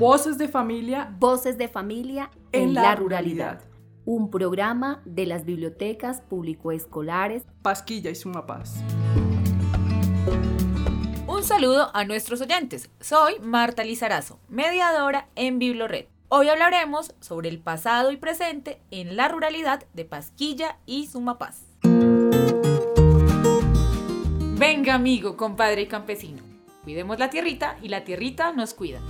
Voces de familia. Voces de familia en, la, ruralidad. Un programa de las bibliotecas público-escolares Pasquilla y Sumapaz. Un saludo a nuestros oyentes. Soy Marta Lizarazo, mediadora en Biblored. Hoy hablaremos sobre el pasado y presente en la ruralidad de Pasquilla y Sumapaz. Venga amigo, compadre y campesino. Cuidemos la tierrita y la tierrita nos cuida.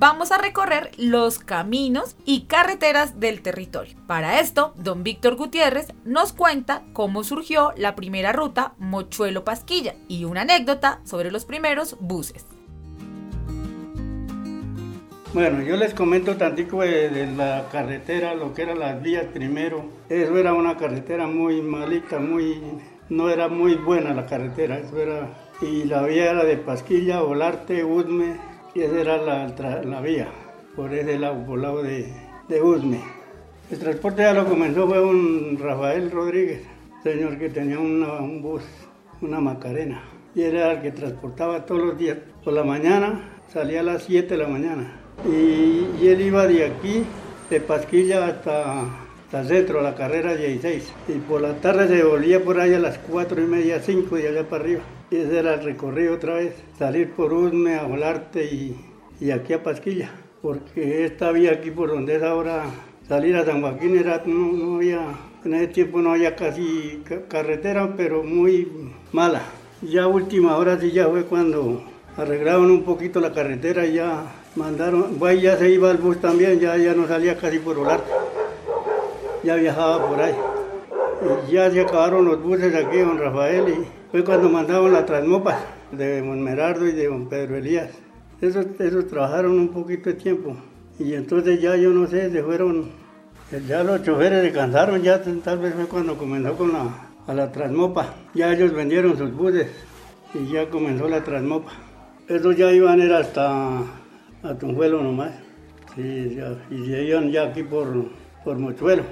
Vamos a recorrer los caminos y carreteras del territorio. Para esto, don Víctor Gutiérrez nos cuenta cómo surgió la primera ruta Mochuelo-Pasquilla y una anécdota sobre los primeros buses. Bueno, yo les comento tantico de, la carretera, lo que eran las vías primero. Eso era una carretera muy malita, muy, no era muy buena la carretera. Y la vía era de Pasquilla, Volarte, Usme, y esa era la, la vía, por ese lado, por el lado de, de Usme. El transporte ya lo comenzó fue un Rafael Rodríguez, señor que tenía un bus, una Macarena, y era el que transportaba todos los días. Por la mañana salía a las 7 de la mañana y, él iba de aquí, de Pasquilla hasta, hasta centro, la carrera 16. Y por la tarde se volvía por ahí a las 4 y media, 5 y allá para arriba. Ese era el recorrido otra vez, salir por Usme a Volarte y, y aquí a Pasquilla. Porque esta vía aquí por donde es ahora, salir a San Joaquín era, no, no había, en ese tiempo no había casi carretera, pero muy mala. Ya última hora sí ya fue cuando arreglaron un poquito la carretera y ya mandaron, bueno, ya se iba el bus también, ya, ya no salía casi por volar, ya viajaba por ahí. Ya se acabaron los buses aquí, don Rafael, y fue cuando mandaron la transmopa de Monmerardo y de don Pedro Elías. Esos, esos trabajaron un poquito de tiempo. Y entonces ya yo no sé, se fueron, ya los choferes se cansaron, ya tal vez fue cuando comenzó con la, a la transmopa. Ya ellos vendieron sus buses y ya comenzó la transmopa. Esos ya iban a ir hasta a Tunjuelo nomás. Sí, ya, y iban ya aquí por, por Mochuelo.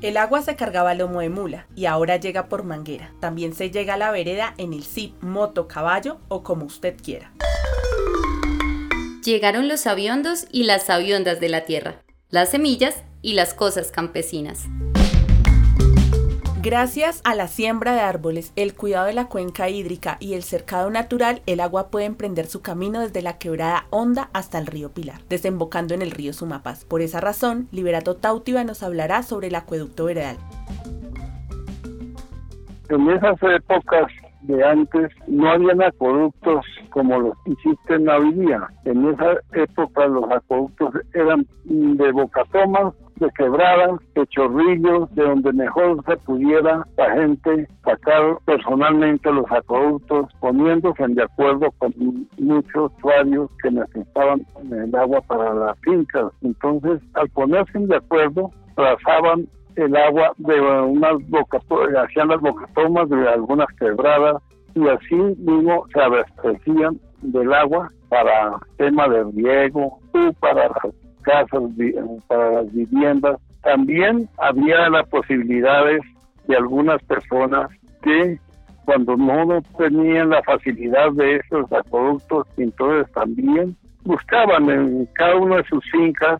El agua se cargaba a lomo de mula y ahora llega por manguera. También se llega a la vereda en el zip, moto, caballo o como usted quiera. Llegaron los aviondos y las aviondas de la tierra, las semillas y las cosas campesinas. Gracias a la siembra de árboles, el cuidado de la cuenca hídrica y el cercado natural, el agua puede emprender su camino desde la quebrada Honda hasta el río Pilar, desembocando en el río Sumapaz. Por esa razón, Liberato Tautiva nos hablará sobre el acueducto veredal. En esas épocas de antes no habían acueductos como los que existen hoy día. En esa época los acueductos eran de bocatomas de quebradas, de chorrillos, de donde mejor se pudiera la gente sacar personalmente los acueductos, poniéndose de acuerdo con muchos usuarios que necesitaban el agua para las fincas. Entonces, al ponerse de acuerdo, trazaban el agua de unas bocatomas, hacían las bocatomas de algunas quebradas y así mismo se abastecían del agua para tema de riego y para casas, para las viviendas. También había las posibilidades de algunas personas que cuando no tenían la facilidad de esos acueductos, entonces también buscaban en cada una de sus fincas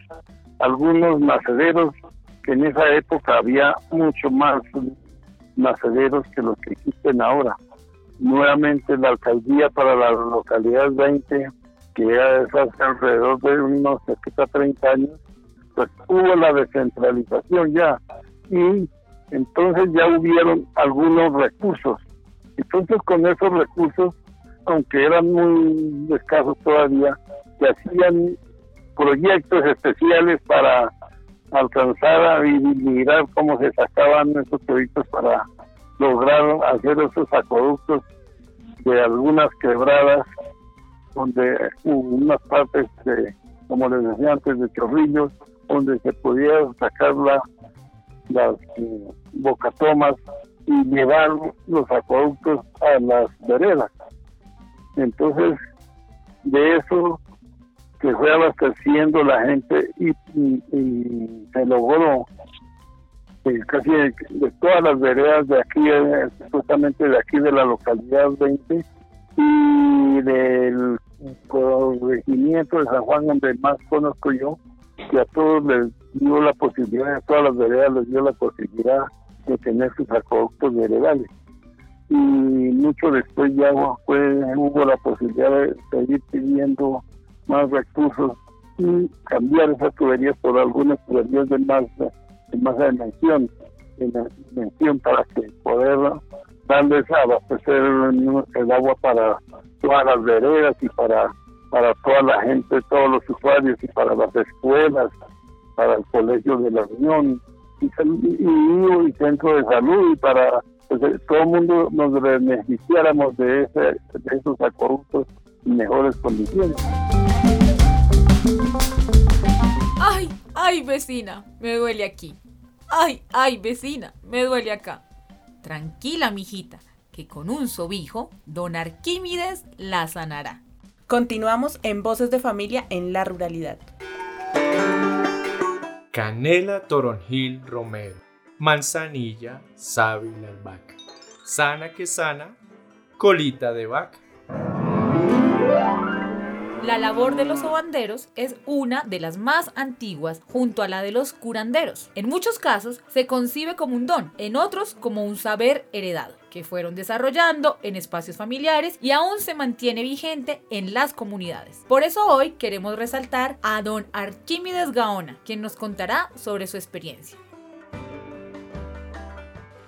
algunos nacederos, que en esa época había mucho más nacederos que los que existen ahora. Nuevamente la alcaldía para la localidad 20 que ya es hace alrededor de unos 30 años, pues hubo la descentralización ya y entonces ya hubieron algunos recursos. Entonces con esos recursos, aunque eran muy escasos todavía, se hacían proyectos especiales para alcanzar a mirar cómo se sacaban esos proyectos para lograr hacer esos acueductos de algunas quebradas donde hubo unas partes, de, como les decía antes, de chorrillos, donde se podía sacar las eh, bocatomas y llevar los acueductos a las veredas. Entonces, de eso que fue abasteciendo la gente y, se logró casi de, todas las veredas de aquí, justamente de aquí de la localidad 20 y del corregimiento de San Juan, donde más conozco yo, que a todos les dio la posibilidad, a todas las veredas les dio la posibilidad de tener sus acueductos veredales. Y mucho después ya fue, hubo la posibilidad de seguir pidiendo más recursos y cambiar esas tuberías por algunas tuberías de más, de más de dimensión para que poder darles abastecer el agua para todas las veredas y para para toda la gente, todos los usuarios y para las escuelas, para el colegio de la Unión y, y, centro de salud y para pues, eh, todo el mundo nos beneficiáramos de, ese, esos acueductos en mejores condiciones. Ay, ay vecina, me duele aquí. Ay, ay vecina, me duele acá. Tranquila, mijita, que con un sobijo, don Arquímedes la sanará. Continuamos en Voces de Familia en la Ruralidad. Canela Toronjil Romero, Manzanilla Sábila Vaca, Sana que sana, colita de vaca. La labor de los sobanderos es una de las más antiguas junto a la de los curanderos. En muchos casos se concibe como un don, en otros como un saber heredado, que fueron desarrollando en espacios familiares y aún se mantiene vigente en las comunidades. Por eso hoy queremos resaltar a don Arquímedes Gaona, quien nos contará sobre su experiencia.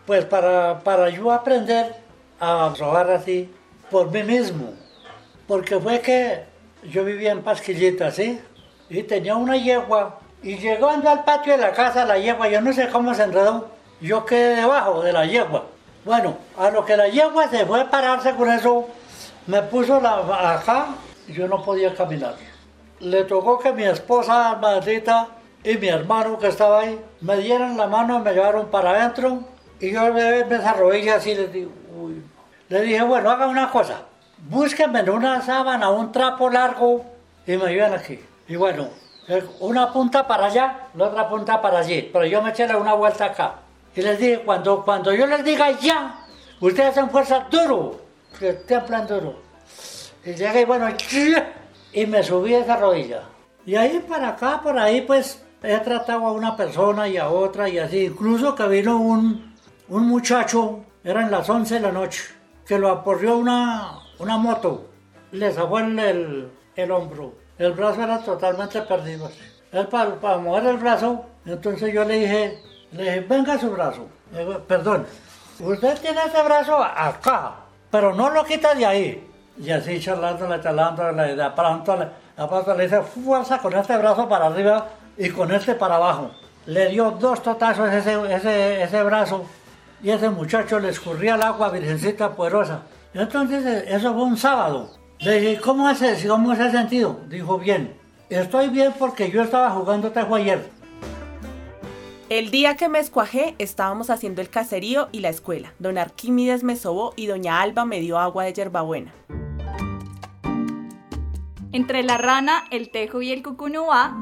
Pues para, para yo aprender a robar así por mí mismo, porque fue que yo vivía en Pasquillita, ¿sí? Y tenía una yegua. Y llegando al patio de la casa, la yegua, yo no sé cómo se enredó. Yo quedé debajo de la yegua. Bueno, a lo que la yegua se fue a pararse con eso, me puso la, acá y yo no podía caminar. Le tocó que mi esposa, maldita, y mi hermano que estaba ahí, me dieran la mano y me llevaron para adentro. Y yo me, me desarrollé así, le, digo, le dije, bueno, haga una cosa búsquenme una sábana, un trapo largo y me llevan aquí. Y bueno, una punta para allá, la otra punta para allí, pero yo me eché una vuelta acá. Y les dije, cuando, cuando yo les diga ya, ustedes hacen fuerza duro, que templan duro. Y llegué, bueno, y me subí esa rodilla. Y ahí para acá, por ahí, pues he tratado a una persona y a otra y así. Incluso que vino un, un muchacho, eran las 11 de la noche, que lo aporrió una, una moto, le sacó el, el, hombro. El brazo era totalmente perdido. Él para, mover el brazo, entonces yo le dije, le dije, venga su brazo. Perdón, usted tiene ese brazo acá, pero no lo quita de ahí. Y así charlándole, charlándole, de pronto, de le dice, fuerza con este brazo para arriba y con este para abajo. Le dio dos totazos ese, ese, ese brazo y ese muchacho le escurría el agua, virgencita poderosa. Entonces, eh, eso fue un sábado. Le dije, ¿cómo haces? ¿Cómo se ha sentido? Dijo, bien. Estoy bien porque yo estaba jugando tejo ayer. El día que me escuajé, estábamos haciendo el caserío y la escuela. Don Arquímedes me sobó y doña Alba me dio agua de hierbabuena. Entre la rana, el tejo y el cucunúa,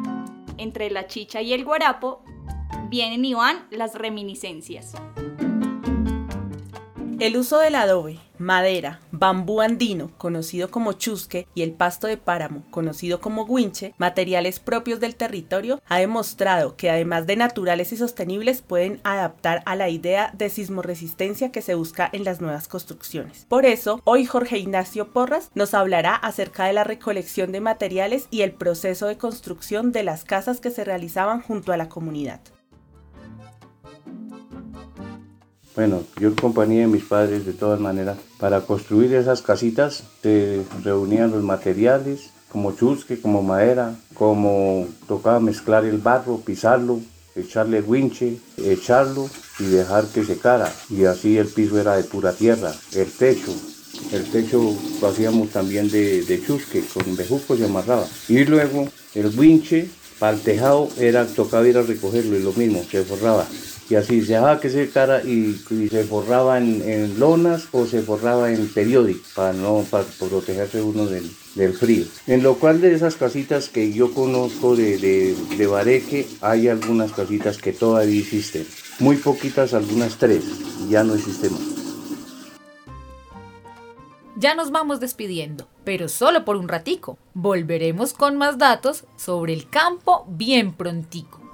entre la chicha y el guarapo, vienen y van las reminiscencias. El uso del adobe, madera, bambú andino, conocido como chusque, y el pasto de páramo, conocido como guinche, materiales propios del territorio, ha demostrado que además de naturales y sostenibles pueden adaptar a la idea de sismoresistencia que se busca en las nuevas construcciones. Por eso, hoy Jorge Ignacio Porras nos hablará acerca de la recolección de materiales y el proceso de construcción de las casas que se realizaban junto a la comunidad. Bueno, yo en compañía de mis padres, de todas maneras, para construir esas casitas se reunían los materiales, como chusque, como madera, como tocaba mezclar el barro, pisarlo, echarle winche, echarlo y dejar que secara. Y así el piso era de pura tierra, el techo. El techo lo hacíamos también de, chusque, con bejuco se amarraba. Y luego el winche para el tejado era tocaba ir a recogerlo y lo mismo, se forraba y así se dejaba que se cara y, se forraba en, lonas o se forraba en periódico para no para protegerse uno del, frío. En lo cual de esas casitas que yo conozco de, de, Bareque hay algunas casitas que todavía existen. muy poquitas, algunas tres, ya no existe más. Ya nos vamos despidiendo, pero solo por un ratico. Volveremos con más datos sobre el campo bien prontico.